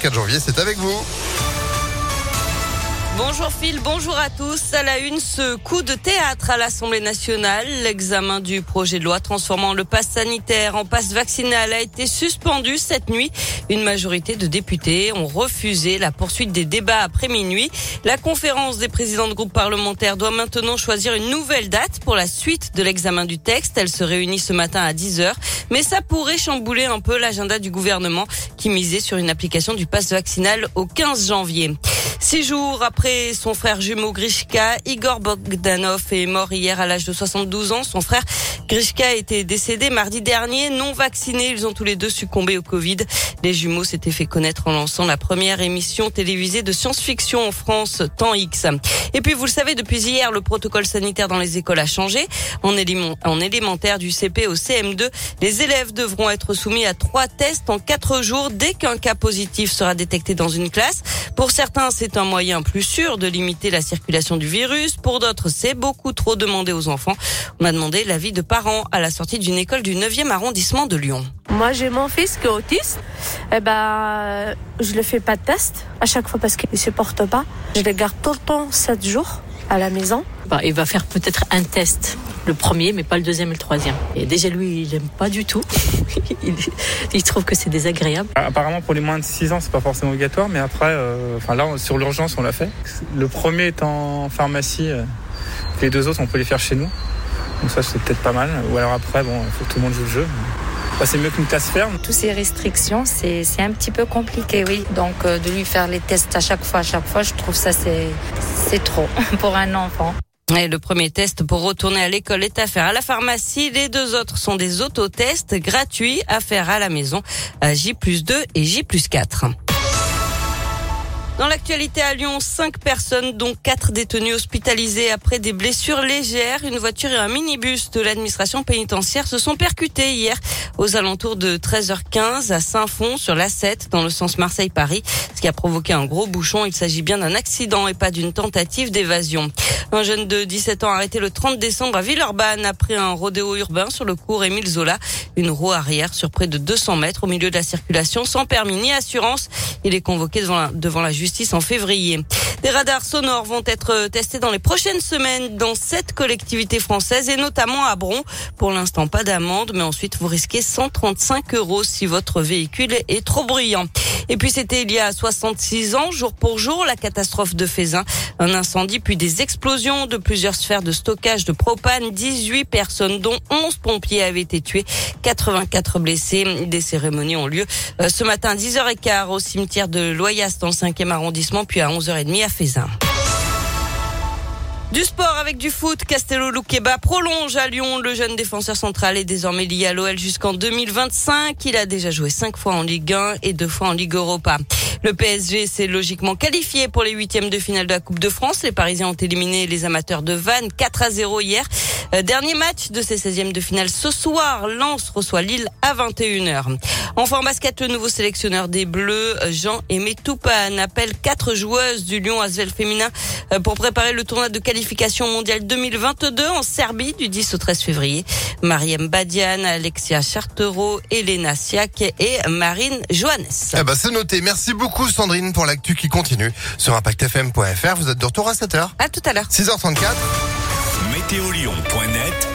4 janvier, c'est avec vous. Bonjour Phil, bonjour à tous. À la une, ce coup de théâtre à l'Assemblée nationale. L'examen du projet de loi transformant le pass sanitaire en passe vaccinal a été suspendu cette nuit. Une majorité de députés ont refusé la poursuite des débats après minuit. La conférence des présidents de groupes parlementaires doit maintenant choisir une nouvelle date pour la suite de l'examen du texte. Elle se réunit ce matin à 10h. Mais ça pourrait chambouler un peu l'agenda du gouvernement qui misait sur une application du pass vaccinal au 15 janvier. Six jours après son frère jumeau Grishka, Igor Bogdanov est mort hier à l'âge de 72 ans. Son frère Grishka était décédé mardi dernier, non vacciné. Ils ont tous les deux succombé au Covid. Les jumeaux s'étaient fait connaître en lançant la première émission télévisée de science-fiction en France, Temps X. Et puis, vous le savez, depuis hier, le protocole sanitaire dans les écoles a changé. En, en élémentaire du CP au CM2, les élèves devront être soumis à trois tests en quatre jours dès qu'un cas positif sera détecté dans une classe. Pour certains, c'est un moyen plus sûr de limiter la circulation du virus. Pour d'autres, c'est beaucoup trop demandé aux enfants. On a demandé l'avis de parents à la sortie d'une école du 9e arrondissement de Lyon. Moi, j'ai mon fils qui est autiste. Eh ben, je le fais pas de test à chaque fois parce qu'il se porte pas. Je le garde tout le temps 7 jours à la maison. Bah, il va faire peut-être un test, le premier, mais pas le deuxième et le troisième. Et déjà, lui, il aime pas du tout. il, trouve que c'est désagréable. Apparemment, pour les moins de 6 ans, c'est pas forcément obligatoire, mais après, euh, enfin là, sur l'urgence, on l'a fait. Le premier est en pharmacie, euh, les deux autres, on peut les faire chez nous. Donc ça, c'est peut-être pas mal. Ou alors après, bon, il faut que tout le monde joue le jeu. Bah, c'est mieux qu'une classe ferme. Toutes ces restrictions, c'est un petit peu compliqué, oui. Donc euh, de lui faire les tests à chaque fois, à chaque fois, je trouve ça c'est trop pour un enfant. Le premier test pour retourner à l'école est à faire à la pharmacie. Les deux autres sont des autotests gratuits à faire à la maison à J 2 et J 4. Dans l'actualité à Lyon, cinq personnes, dont quatre détenus hospitalisés après des blessures légères. Une voiture et un minibus de l'administration pénitentiaire se sont percutés hier aux alentours de 13h15 à Saint-Fond sur l'A7 dans le sens Marseille-Paris, ce qui a provoqué un gros bouchon. Il s'agit bien d'un accident et pas d'une tentative d'évasion. Un jeune de 17 ans arrêté le 30 décembre à Villeurbanne après un rodéo urbain sur le cours Émile Zola. Une roue arrière sur près de 200 mètres au milieu de la circulation sans permis ni assurance. Il est convoqué devant la, justice en février. Des radars sonores vont être testés dans les prochaines semaines dans sept collectivités françaises et notamment à Bron. Pour l'instant, pas d'amende, mais ensuite vous risquez 135 euros si votre véhicule est trop bruyant. Et puis c'était il y a 66 ans, jour pour jour, la catastrophe de Fézin. Un incendie puis des explosions de plusieurs sphères de stockage de propane. 18 personnes, dont 11 pompiers, avaient été tués. 84 blessés. Des cérémonies ont lieu euh, ce matin 10h15 au cimetière de Loyas dans le 5e arrondissement, puis à 11h30 à Fézin. Du sport avec du foot, Castello Luqueba prolonge à Lyon. Le jeune défenseur central est désormais lié à l'OL jusqu'en 2025. Il a déjà joué cinq fois en Ligue 1 et deux fois en Ligue Europa. Le PSG s'est logiquement qualifié pour les huitièmes de finale de la Coupe de France. Les Parisiens ont éliminé les amateurs de Vannes 4 à 0 hier. Euh, dernier match de ces 16e de finale ce soir. Lens reçoit Lille à 21h. En basket, le nouveau sélectionneur des Bleus, Jean-Aimé Toupane, appelle quatre joueuses du Lyon Asvel féminin euh, pour préparer le tournoi de qualification mondiale 2022 en Serbie du 10 au 13 février. Mariem Badian, Alexia Chartereau, Elena Siak et Marine Johannes. Eh ben, c'est noté. Merci beaucoup Sandrine pour l'actu qui continue sur impactfm.fr. Vous êtes de retour à 7h. À tout à l'heure. 6h34. Météolion.net